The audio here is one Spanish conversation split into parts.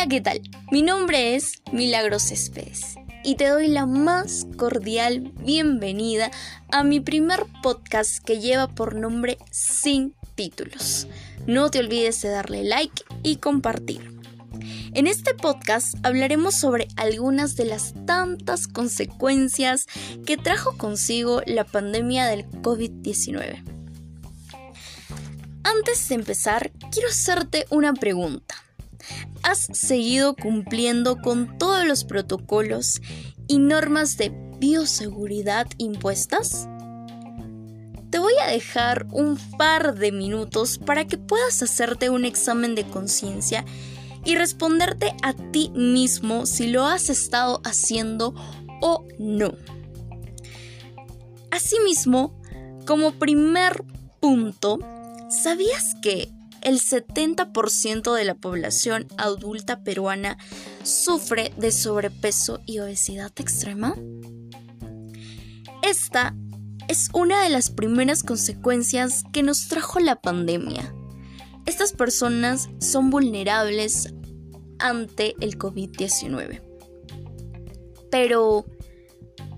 Hola, ¿qué tal? Mi nombre es Milagros Céspedes y te doy la más cordial bienvenida a mi primer podcast que lleva por nombre Sin títulos. No te olvides de darle like y compartir. En este podcast hablaremos sobre algunas de las tantas consecuencias que trajo consigo la pandemia del COVID-19. Antes de empezar, quiero hacerte una pregunta. ¿Has seguido cumpliendo con todos los protocolos y normas de bioseguridad impuestas? Te voy a dejar un par de minutos para que puedas hacerte un examen de conciencia y responderte a ti mismo si lo has estado haciendo o no. Asimismo, como primer punto, ¿sabías que el 70% de la población adulta peruana sufre de sobrepeso y obesidad extrema? Esta es una de las primeras consecuencias que nos trajo la pandemia. Estas personas son vulnerables ante el COVID-19. Pero,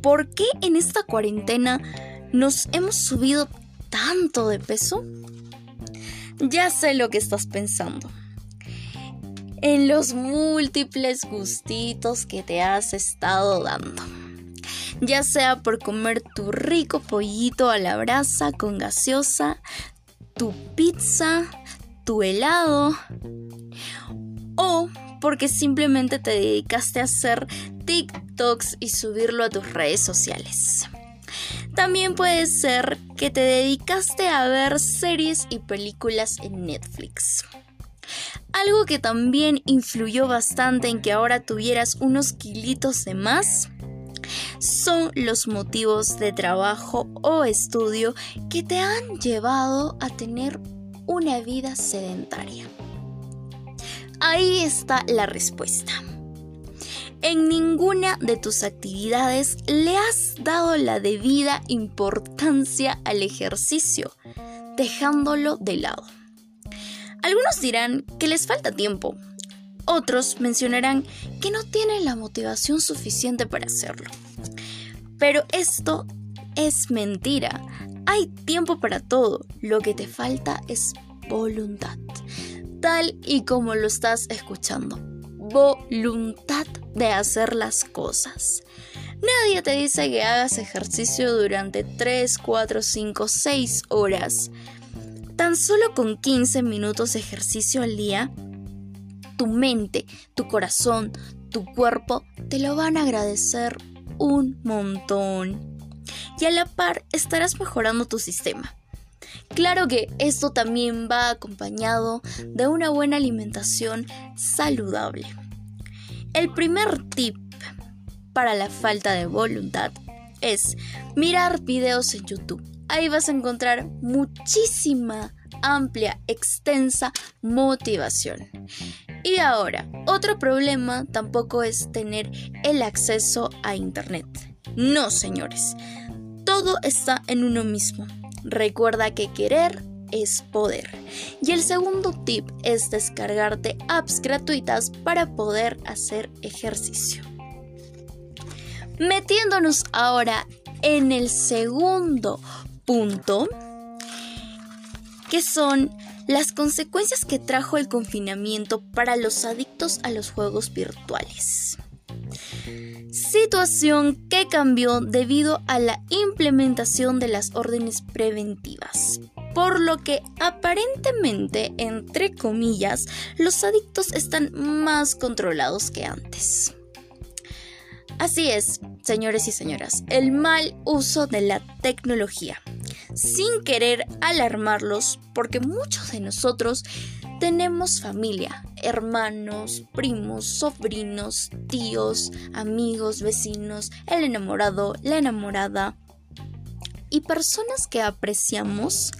¿por qué en esta cuarentena nos hemos subido tanto de peso? Ya sé lo que estás pensando. En los múltiples gustitos que te has estado dando. Ya sea por comer tu rico pollito a la brasa con gaseosa, tu pizza, tu helado o porque simplemente te dedicaste a hacer TikToks y subirlo a tus redes sociales. También puede ser que te dedicaste a ver series y películas en Netflix. Algo que también influyó bastante en que ahora tuvieras unos kilitos de más son los motivos de trabajo o estudio que te han llevado a tener una vida sedentaria. Ahí está la respuesta. En ninguna de tus actividades le has dado la debida importancia al ejercicio, dejándolo de lado. Algunos dirán que les falta tiempo, otros mencionarán que no tienen la motivación suficiente para hacerlo. Pero esto es mentira. Hay tiempo para todo. Lo que te falta es voluntad. Tal y como lo estás escuchando voluntad de hacer las cosas. Nadie te dice que hagas ejercicio durante 3, 4, 5, 6 horas. Tan solo con 15 minutos de ejercicio al día, tu mente, tu corazón, tu cuerpo te lo van a agradecer un montón. Y a la par estarás mejorando tu sistema. Claro que esto también va acompañado de una buena alimentación saludable. El primer tip para la falta de voluntad es mirar videos en YouTube. Ahí vas a encontrar muchísima, amplia, extensa motivación. Y ahora, otro problema tampoco es tener el acceso a Internet. No, señores. Todo está en uno mismo. Recuerda que querer es poder. Y el segundo tip es descargarte apps gratuitas para poder hacer ejercicio. Metiéndonos ahora en el segundo punto, que son las consecuencias que trajo el confinamiento para los adictos a los juegos virtuales. Situación que cambió debido a la implementación de las órdenes preventivas por lo que aparentemente, entre comillas, los adictos están más controlados que antes. Así es, señores y señoras, el mal uso de la tecnología. Sin querer alarmarlos, porque muchos de nosotros tenemos familia, hermanos, primos, sobrinos, tíos, amigos, vecinos, el enamorado, la enamorada y personas que apreciamos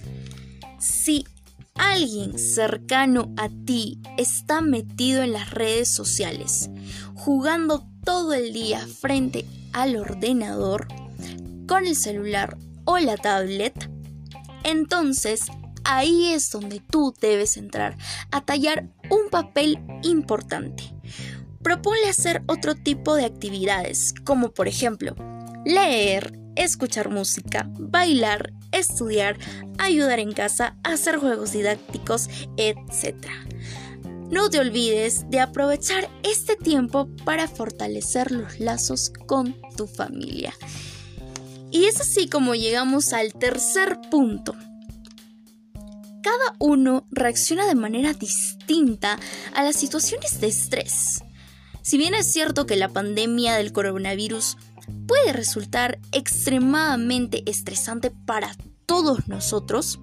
si alguien cercano a ti está metido en las redes sociales, jugando todo el día frente al ordenador, con el celular o la tablet, entonces ahí es donde tú debes entrar a tallar un papel importante. Proponle hacer otro tipo de actividades, como por ejemplo, leer, escuchar música, bailar, estudiar, ayudar en casa, hacer juegos didácticos, etc. No te olvides de aprovechar este tiempo para fortalecer los lazos con tu familia. Y es así como llegamos al tercer punto. Cada uno reacciona de manera distinta a las situaciones de estrés. Si bien es cierto que la pandemia del coronavirus puede resultar extremadamente estresante para todos nosotros,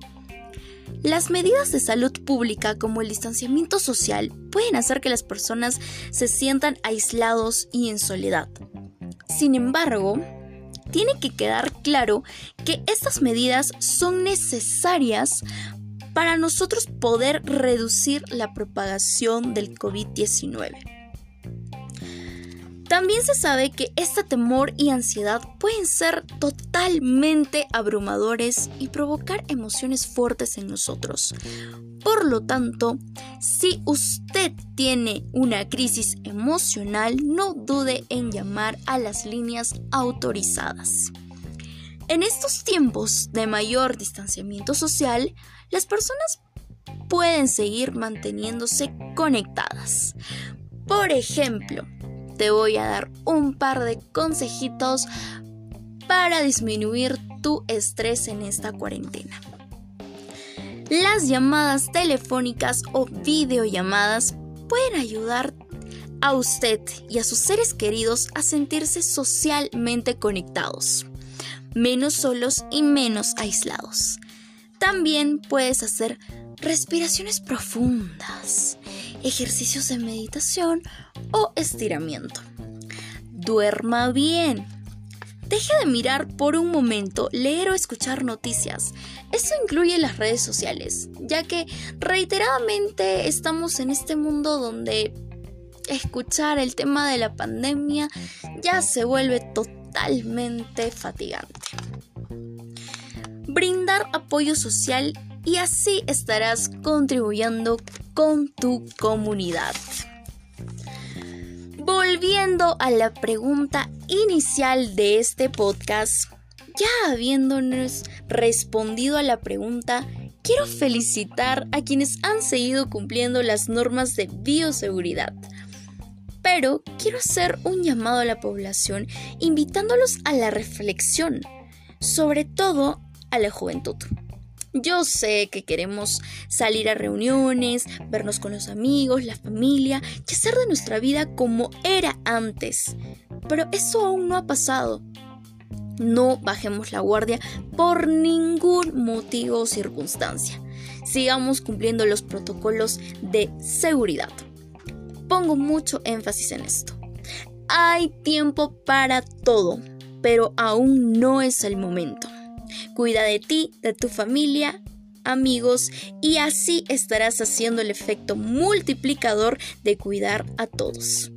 las medidas de salud pública como el distanciamiento social pueden hacer que las personas se sientan aislados y en soledad. Sin embargo, tiene que quedar claro que estas medidas son necesarias para nosotros poder reducir la propagación del COVID-19. También se sabe que este temor y ansiedad pueden ser totalmente abrumadores y provocar emociones fuertes en nosotros. Por lo tanto, si usted tiene una crisis emocional, no dude en llamar a las líneas autorizadas. En estos tiempos de mayor distanciamiento social, las personas pueden seguir manteniéndose conectadas. Por ejemplo, te voy a dar un par de consejitos para disminuir tu estrés en esta cuarentena. Las llamadas telefónicas o videollamadas pueden ayudar a usted y a sus seres queridos a sentirse socialmente conectados, menos solos y menos aislados. También puedes hacer respiraciones profundas ejercicios de meditación o estiramiento. Duerma bien. Deje de mirar por un momento, leer o escuchar noticias. Eso incluye las redes sociales, ya que reiteradamente estamos en este mundo donde escuchar el tema de la pandemia ya se vuelve totalmente fatigante. Brindar apoyo social y así estarás contribuyendo con tu comunidad. Volviendo a la pregunta inicial de este podcast, ya habiéndonos respondido a la pregunta, quiero felicitar a quienes han seguido cumpliendo las normas de bioseguridad. Pero quiero hacer un llamado a la población invitándolos a la reflexión, sobre todo a la juventud. Yo sé que queremos salir a reuniones, vernos con los amigos, la familia y hacer de nuestra vida como era antes. Pero eso aún no ha pasado. No bajemos la guardia por ningún motivo o circunstancia. Sigamos cumpliendo los protocolos de seguridad. Pongo mucho énfasis en esto. Hay tiempo para todo, pero aún no es el momento. Cuida de ti, de tu familia, amigos y así estarás haciendo el efecto multiplicador de cuidar a todos.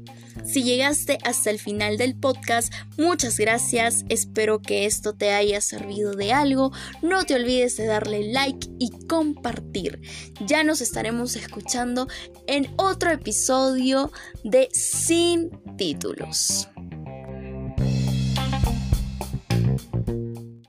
Si llegaste hasta el final del podcast, muchas gracias. Espero que esto te haya servido de algo. No te olvides de darle like y compartir. Ya nos estaremos escuchando en otro episodio de Sin títulos.